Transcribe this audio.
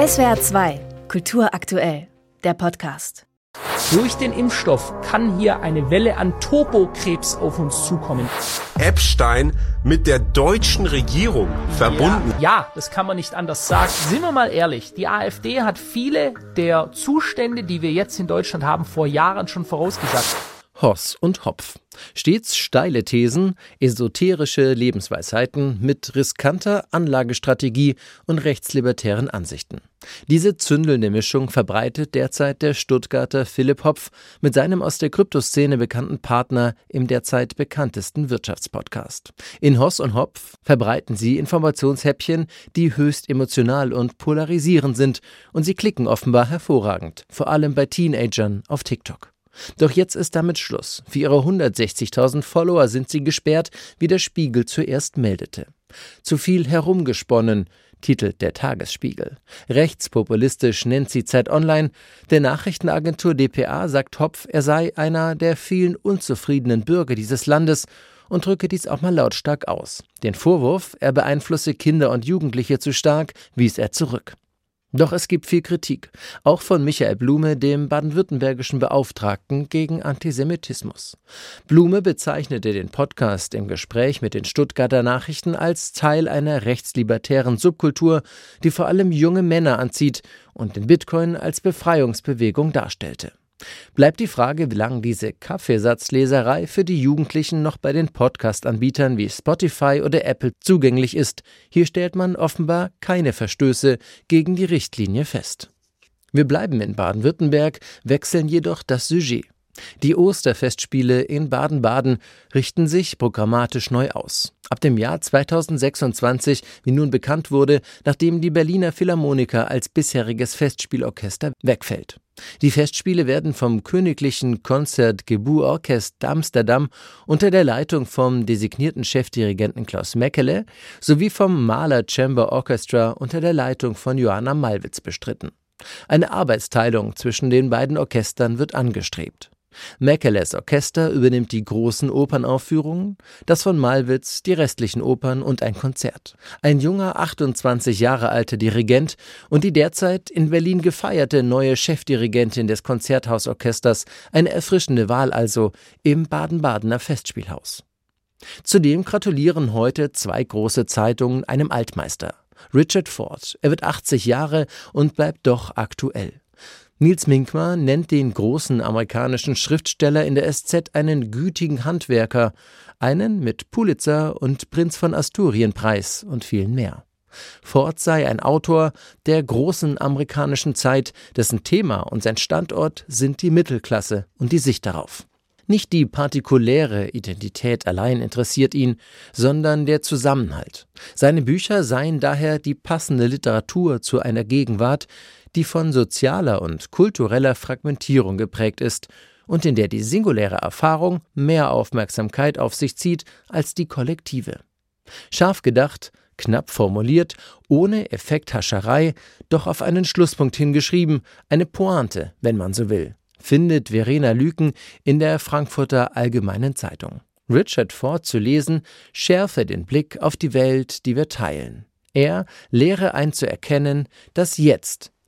SWR 2, Kultur aktuell, der Podcast. Durch den Impfstoff kann hier eine Welle an Turbokrebs auf uns zukommen. Epstein mit der deutschen Regierung verbunden. Ja, ja, das kann man nicht anders sagen. Sind wir mal ehrlich, die AfD hat viele der Zustände, die wir jetzt in Deutschland haben, vor Jahren schon vorausgesagt. Hoss und Hopf. Stets steile Thesen, esoterische Lebensweisheiten mit riskanter Anlagestrategie und rechtslibertären Ansichten. Diese zündelnde Mischung verbreitet derzeit der Stuttgarter Philipp Hopf mit seinem aus der Kryptoszene bekannten Partner im derzeit bekanntesten Wirtschaftspodcast. In Hoss und Hopf verbreiten sie Informationshäppchen, die höchst emotional und polarisierend sind und sie klicken offenbar hervorragend, vor allem bei Teenagern auf TikTok. Doch jetzt ist damit Schluss. Für ihre 160.000 Follower sind sie gesperrt, wie der Spiegel zuerst meldete. Zu viel herumgesponnen, titelt der Tagesspiegel. Rechtspopulistisch nennt sie Zeit Online. Der Nachrichtenagentur dpa sagt Hopf, er sei einer der vielen unzufriedenen Bürger dieses Landes und drücke dies auch mal lautstark aus. Den Vorwurf, er beeinflusse Kinder und Jugendliche zu stark, wies er zurück. Doch es gibt viel Kritik, auch von Michael Blume, dem baden-württembergischen Beauftragten gegen Antisemitismus. Blume bezeichnete den Podcast im Gespräch mit den Stuttgarter Nachrichten als Teil einer rechtslibertären Subkultur, die vor allem junge Männer anzieht und den Bitcoin als Befreiungsbewegung darstellte. Bleibt die Frage, wie lange diese Kaffeesatzleserei für die Jugendlichen noch bei den Podcast-Anbietern wie Spotify oder Apple zugänglich ist. Hier stellt man offenbar keine Verstöße gegen die Richtlinie fest. Wir bleiben in Baden-Württemberg, wechseln jedoch das Sujet. Die Osterfestspiele in Baden-Baden richten sich programmatisch neu aus. Ab dem Jahr 2026, wie nun bekannt wurde, nachdem die Berliner Philharmoniker als bisheriges Festspielorchester wegfällt. Die Festspiele werden vom Königlichen Konzertgebouorchester Amsterdam unter der Leitung vom designierten Chefdirigenten Klaus Meckele sowie vom Mahler Chamber Orchestra unter der Leitung von Johanna Malwitz bestritten. Eine Arbeitsteilung zwischen den beiden Orchestern wird angestrebt. Meckeles Orchester übernimmt die großen Opernaufführungen, das von Malwitz die restlichen Opern und ein Konzert. Ein junger, 28 Jahre alter Dirigent und die derzeit in Berlin gefeierte neue Chefdirigentin des Konzerthausorchesters, eine erfrischende Wahl also im Baden-Badener Festspielhaus. Zudem gratulieren heute zwei große Zeitungen einem Altmeister. Richard Ford. Er wird 80 Jahre und bleibt doch aktuell. Nils Minkmar nennt den großen amerikanischen Schriftsteller in der SZ einen gütigen Handwerker, einen mit Pulitzer und Prinz von Asturien Preis und vielen mehr. Ford sei ein Autor der großen amerikanischen Zeit, dessen Thema und sein Standort sind die Mittelklasse und die Sicht darauf. Nicht die partikuläre Identität allein interessiert ihn, sondern der Zusammenhalt. Seine Bücher seien daher die passende Literatur zu einer Gegenwart, die von sozialer und kultureller Fragmentierung geprägt ist und in der die singuläre Erfahrung mehr Aufmerksamkeit auf sich zieht als die kollektive. Scharf gedacht, knapp formuliert, ohne Effekthascherei, doch auf einen Schlusspunkt hingeschrieben, eine Pointe, wenn man so will, findet Verena Lüken in der Frankfurter Allgemeinen Zeitung. Richard Ford zu lesen, schärfe den Blick auf die Welt, die wir teilen. Er lehre ein zu erkennen, dass jetzt